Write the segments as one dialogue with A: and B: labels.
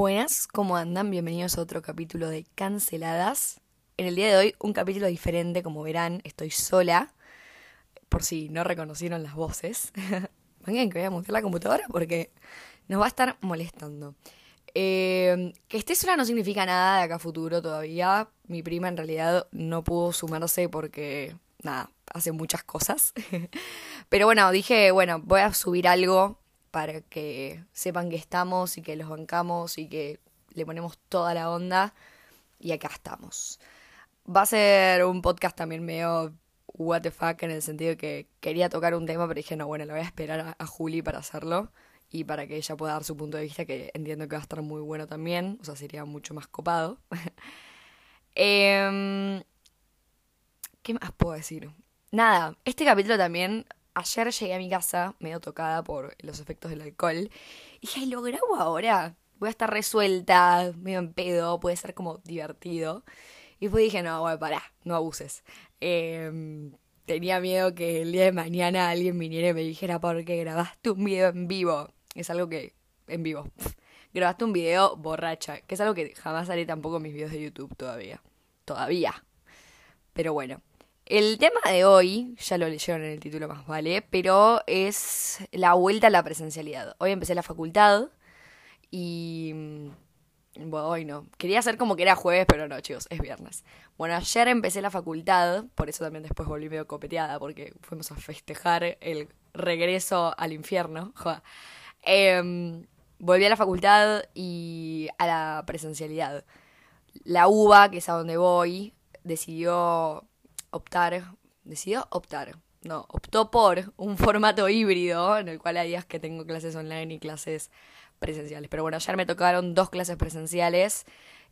A: Buenas, ¿cómo andan? Bienvenidos a otro capítulo de Canceladas. En el día de hoy, un capítulo diferente, como verán, estoy sola, por si no reconocieron las voces. Vengan que voy a montar la computadora porque nos va a estar molestando. Eh, que esté sola no significa nada de acá a futuro todavía. Mi prima en realidad no pudo sumarse porque, nada, hace muchas cosas. Pero bueno, dije, bueno, voy a subir algo para que sepan que estamos y que los bancamos y que le ponemos toda la onda. Y acá estamos. Va a ser un podcast también medio what the fuck en el sentido que quería tocar un tema, pero dije, no, bueno, lo voy a esperar a, Juli para hacerlo y para que ella pueda dar su punto de vista, que entiendo que va a estar muy bueno también, o sea, sería mucho más copado. Em, ¿Qué más puedo decir? Nada, este capítulo también ayer llegué a mi casa medio tocada por los efectos del alcohol. Y dije, ¿lo grabo ahora? Voy a estar resuelta, medio en pedo, puede ser como divertido. Y después dije, no, bueno, pará, no abuses. Em, tenía miedo que el día de mañana alguien viniera y me dijera, ¿por qué grabaste un video en vivo? Es algo que, en vivo. grabaste un video borracha, que es algo que jamás haré tampoco en mis videos de YouTube todavía. Todavía. Pero bueno. El tema de hoy, ya lo leyeron en el título más vale, pero es la vuelta a la presencialidad. Hoy empecé la facultad y... Mm, bueno, hoy no. Quería hacer como que era jueves, pero no, chicos, es viernes. Bueno, ayer empecé la facultad, por eso también después volví medio copeteada, porque fuimos a festejar el regreso al infierno. Em, volví a la facultad y a la presencialidad. La UBA, que es a donde voy, decidió optar, decidió optar, no, optó por un formato híbrido en el cual hay días que tengo clases online y clases presenciales. Pero bueno, ayer me tocaron dos clases presenciales.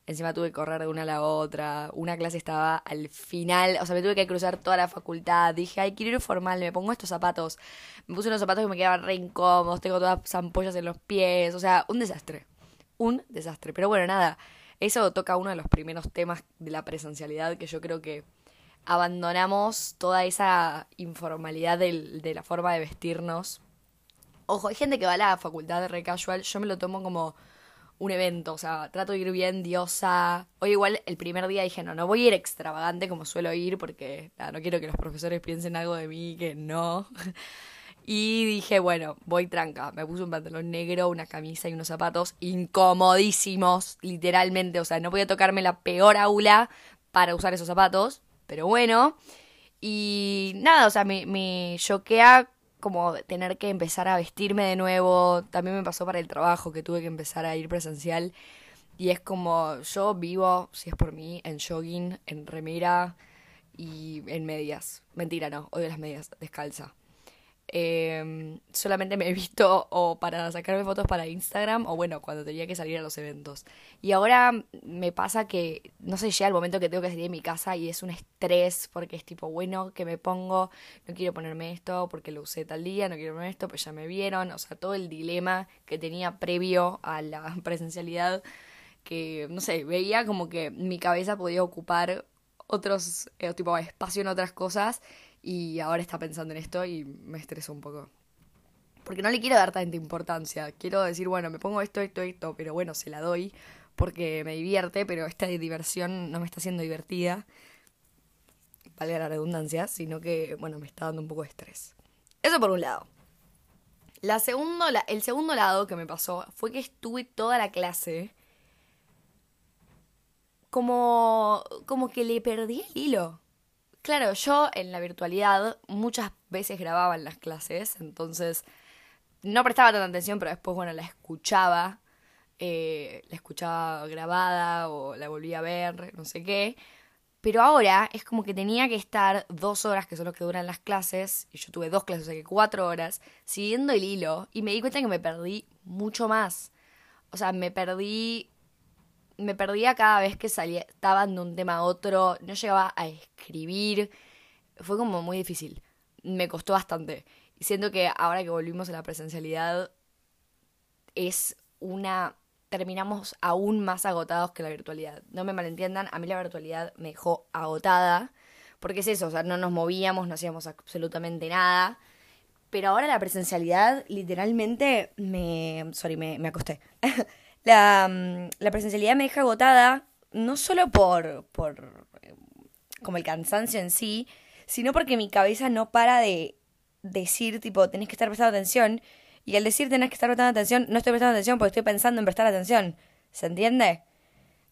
A: Encima tuve que correr de una a la otra. Una clase estaba al final. O sea, me tuve que cruzar toda la facultad. Dije, ay, quiero ir formal. Me pongo estos zapatos. Me puse unos zapatos que me quedaban re incómodos. Tengo todas ampollas en los pies. O sea, un desastre. Un desastre. Pero bueno, nada. Eso toca uno de los primeros temas de la presencialidad que yo creo que abandonamos toda esa informalidad de la forma de vestirnos. Ojo, hay gente que va a la facultad de re casual, yo me lo tomo como un evento, o sea, trato de ir bien diosa. Hoy igual el primer día dije, no, no voy a ir extravagante como suelo ir porque no quiero que los profesores piensen algo de mí que no. Y dije, bueno, voy tranca. Me puse un pantalón negro, una camisa y unos zapatos incomodísimos, literalmente. O sea, no podía tocarme la peor aula para usar esos zapatos. Pero bueno. Y nada, o sea, me, choquea como tener que empezar a vestirme de nuevo. También me pasó para el trabajo que tuve que empezar a ir presencial. Y es como yo vivo, si es por mí, en jogging, en remera y en medias. Mentira, no, odio las medias, descalza. Eh, solamente me he visto o para sacarme fotos para Instagram o bueno, cuando tenía que salir a los eventos. Y ahora me pasa que, no sé, llega el momento que tengo que salir de mi casa y es un estrés porque es tipo, bueno, que me pongo, no quiero ponerme esto porque lo usé tal día, no quiero ponerme esto, pues ya me vieron, o sea, todo el dilema que tenía previo a la presencialidad que, no sé, veía como que mi cabeza podía ocupar otros, eh, tipo, espacio en otras cosas y ahora está pensando en esto y me estreso un poco. Porque no le quiero dar tanta importancia. Quiero decir, bueno, me pongo esto, esto, esto, pero bueno, se la doy porque me divierte, pero esta diversión no me está haciendo divertida. Valga la redundancia, sino que, bueno, me está dando un poco de estrés. Eso por un lado. La segundo, el segundo lado que me pasó fue que estuve toda la clase como, como que le perdí el hilo. Claro, yo en la virtualidad muchas veces grababa en las clases, entonces no prestaba tanta atención, pero después, bueno, la escuchaba, eh, la escuchaba grabada o la volvía a ver, no sé qué. Pero ahora es como que tenía que estar dos horas, que son lo que duran las clases, y yo tuve dos clases, o sea que cuatro horas, siguiendo el hilo, y me di cuenta que me perdí mucho más. O sea, me perdí me perdía cada vez que salía, estaban de un tema a otro, no llegaba a escribir, fue como muy difícil, me costó bastante. Y siento que ahora que volvimos a la presencialidad es una... terminamos aún más agotados que la virtualidad. No me malentiendan, a mí la virtualidad me dejó agotada, porque es eso, o sea, no nos movíamos, no hacíamos absolutamente nada. Pero ahora la presencialidad, literalmente, me... Sorry, me, me acosté. La, mm, la presencialidad me deja agotada, no solo por, por eh, como el cansancio en sí, sino porque mi cabeza no para de decir, tipo, tenés que estar prestando atención. Y al decir tenés que estar prestando atención, no estoy prestando atención porque estoy pensando en prestar atención. ¿Se entiende?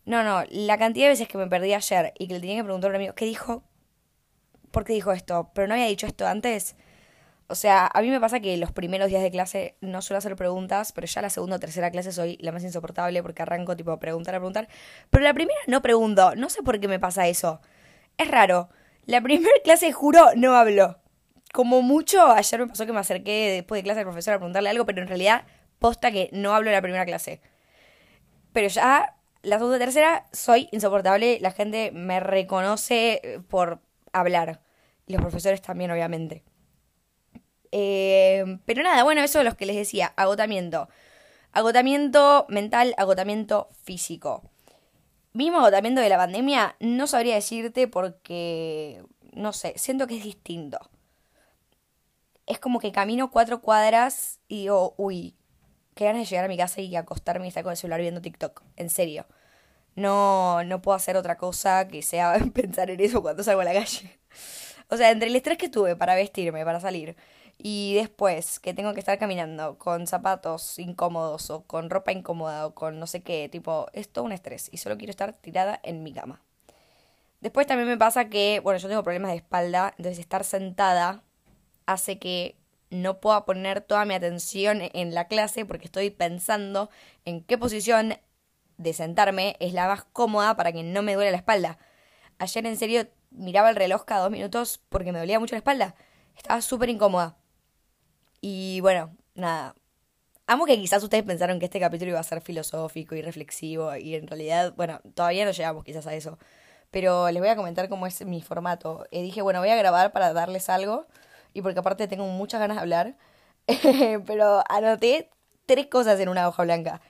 A: No, no, la cantidad de veces que me perdí ayer y que le tenía que preguntar a un amigo, ¿qué dijo? ¿Por qué dijo esto? ¿Pero no había dicho esto antes? O sea, a mí me pasa que los primeros días de clase no suelo hacer preguntas, pero ya la segunda o tercera clase soy la más insoportable porque arranco tipo a preguntar, a preguntar. Pero la primera no pregunto, no sé por qué me pasa eso. Es raro. La primera clase, juro, no hablo. Como mucho, ayer me pasó que me acerqué después de clase al profesor a preguntarle algo, pero en realidad posta que no hablo en la primera clase. Pero ya la segunda y tercera soy insoportable, la gente me reconoce por hablar. Los profesores también, obviamente. Eh, pero nada, bueno, eso es lo que les decía, agotamiento. Agotamiento mental, agotamiento físico. Mismo agotamiento de la pandemia, no sabría decirte porque, no sé, siento que es distinto. Es como que camino cuatro cuadras y digo, uy, qué ganas de llegar a mi casa y acostarme y estar con el celular viendo TikTok. En serio. No, no puedo hacer otra cosa que sea pensar en eso cuando salgo a la calle. O sea, entre el estrés que tuve para vestirme, para salir, y después que tengo que estar caminando con zapatos incómodos o con ropa incómoda o con no sé qué, tipo, es todo un estrés y solo quiero estar tirada en mi cama. Después también me pasa que, bueno, yo tengo problemas de espalda, entonces estar sentada hace que no pueda poner toda mi atención en la clase porque estoy pensando en qué posición de sentarme es la más cómoda para que no me duele la espalda. Ayer en serio miraba el reloj cada dos minutos porque me dolía mucho la espalda. Estaba súper incómoda. Y bueno, nada. Amo que quizás ustedes pensaron que este capítulo iba a ser filosófico y reflexivo y en realidad, bueno, todavía no llegamos quizás a eso. Pero les voy a comentar cómo es mi formato. Y dije, bueno, voy a grabar para darles algo y porque aparte tengo muchas ganas de hablar. Pero anoté tres cosas en una hoja blanca.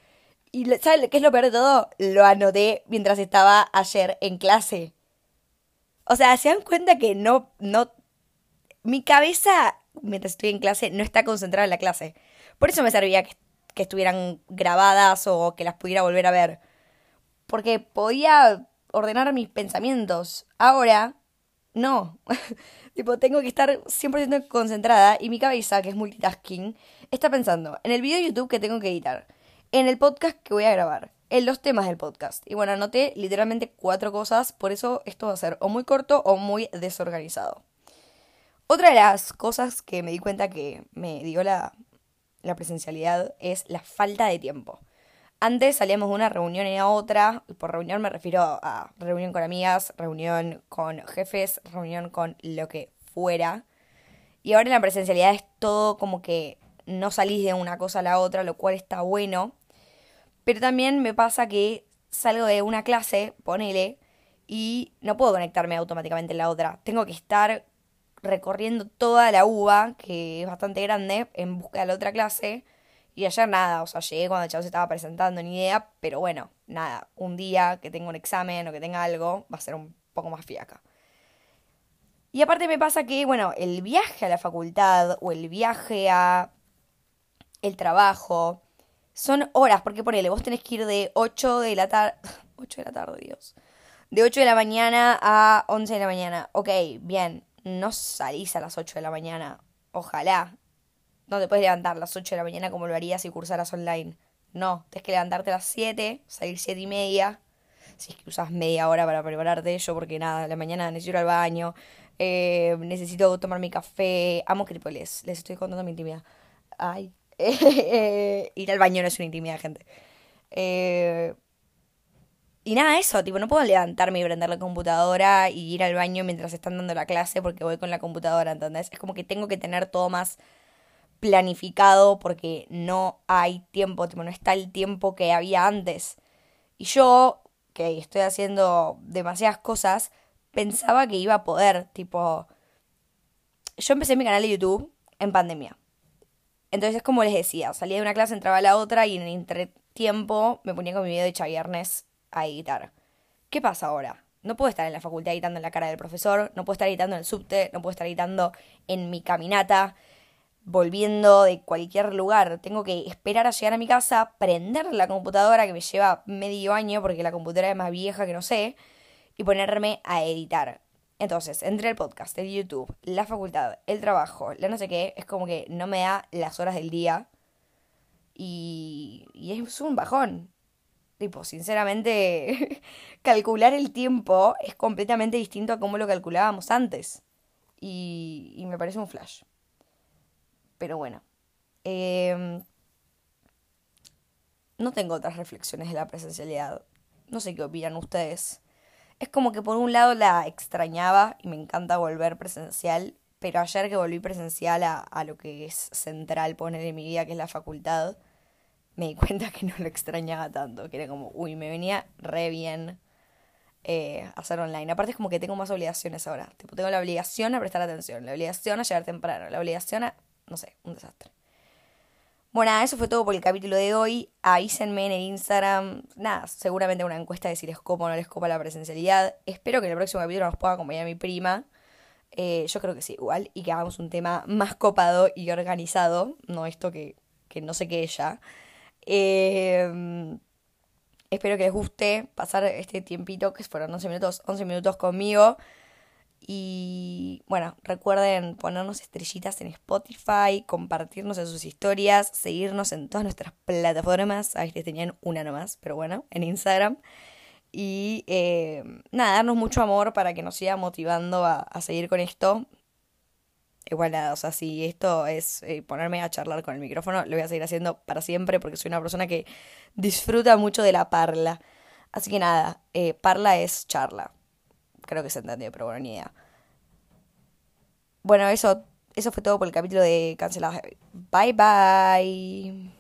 A: Y ¿saben qué es lo peor de todo? Lo anoté mientras estaba ayer en clase. O sea, se dan cuenta que no, no, mi cabeza mientras estoy en clase no está concentrada en la clase. Por eso me servía que, que estuvieran grabadas o que las pudiera volver a ver. Porque podía ordenar mis pensamientos. Ahora, no. tipo, tengo que estar 100% concentrada y mi cabeza, que es multitasking, está pensando en el video de YouTube que tengo que editar, en el podcast que voy a grabar, en los temas del podcast. Y bueno, anoté literalmente cuatro cosas, por eso esto va a ser o muy corto o muy desorganizado. Otra de las cosas que me di cuenta que me dio la, presencialidad es la falta de tiempo. Antes salíamos de una reunión a otra, y por reunión me refiero a reunión con amigas, reunión con jefes, reunión con lo que fuera. Y ahora en la presencialidad es todo como que no salís de una cosa a la otra, lo cual está bueno. Pero también me pasa que salgo de una clase, ponele, y no puedo conectarme automáticamente en la otra. Tengo que estar recorriendo toda la uva, que es bastante grande, en busca de la otra clase. Y ayer nada, o sea, llegué cuando el chavo se estaba presentando, ni idea, pero bueno, nada, un día que tenga un examen o que tenga algo, va a ser un poco más fiaca. Y aparte me pasa que, bueno, el viaje a la facultad o el viaje a el trabajo son horas, porque ponele, vos tenés que ir de 8 de la tarde, 8 de la tarde, Dios, de 8 de la mañana a 11 de la mañana. Ok, bien, no salís a las 8 de la mañana. Ojalá. No te puedes levantar a las 8 de la mañana como lo harías si cursaras online. No, tienes que levantarte a las 7, salir 7 y media. Si es que usas media hora para prepararte ello, porque nada, la mañana necesito ir al baño, eh, necesito tomar mi café. Amo que les, les estoy contando mi intimidad. Ay. ir al baño no es una intimidad, gente. Eh, y nada, eso, tipo, no puedo levantarme y prender la computadora y ir al baño mientras están dando la clase porque voy con la computadora, ¿entendés? Es como que tengo que tener todo más planificado porque no hay tiempo, tipo, no está el tiempo que había antes. Y yo, que estoy haciendo demasiadas cosas, pensaba que iba a poder, tipo... Yo empecé mi canal de YouTube en pandemia. Entonces, como les decía, salía de una clase, entraba a la otra y en el entretiempo me ponía con mi video de Chaviernes a editar. ¿Qué pasa ahora? No puedo estar en la facultad editando en la cara del profesor, no puedo estar editando en el subte, no puedo estar editando en mi caminata. volviendo de cualquier lugar. Tengo que esperar a llegar a mi casa, prender la computadora que me lleva medio año porque la computadora es más vieja que no sé, y ponerme a editar. Entonces, entre el podcast, el YouTube, la facultad, el trabajo, la no sé qué, es como que no me da las horas del día. Y, y es un bajón. Tipo, sinceramente, calcular el tiempo es completamente distinto a cómo lo calculábamos antes. Y, me parece un flash. Pero bueno. Em, no tengo otras reflexiones de la presencialidad. No sé qué opinan ustedes. Es como que por un lado la extrañaba y me encanta volver presencial, pero ayer que volví presencial a, a lo que es central poner en mi vida, que es la facultad, me di cuenta que no lo extrañaba tanto, que era como, uy, me venía re bien eh, hacer online. Aparte es como que tengo más obligaciones ahora. Tipo, tengo la obligación a prestar atención, la obligación a llegar temprano, la obligación a, no sé, un desastre. Bueno, nada, eso fue todo por el capítulo de hoy. Avísenme en el Instagram. Nada, seguramente una encuesta de si les copa o no les copa la presencialidad. Espero que en el próximo capítulo nos pueda acompañar mi prima. Eh, yo creo que sí, igual. Y que hagamos un tema más copado y organizado. No esto que, que no sé qué ella. Eh, espero que les guste pasar este tiempito, que fueron 11 minutos, 11 minutos conmigo. Y bueno, recuerden ponernos estrellitas en Spotify, compartirnos en sus historias, seguirnos en todas nuestras plataformas. A ver, tenían una nomás, pero bueno, en Instagram. Y eh, nada, darnos mucho amor para que nos siga motivando a seguir con esto. Igual nada, o sea, si esto es eh, ponerme a charlar con el micrófono, lo voy a seguir haciendo para siempre porque soy una persona que disfruta mucho de la parla. Así que nada, eh, parla es charla. Creo que se entendió, pero bueno, ni idea. Bueno, eso, eso fue todo por el capítulo de Cancelados. Bye bye.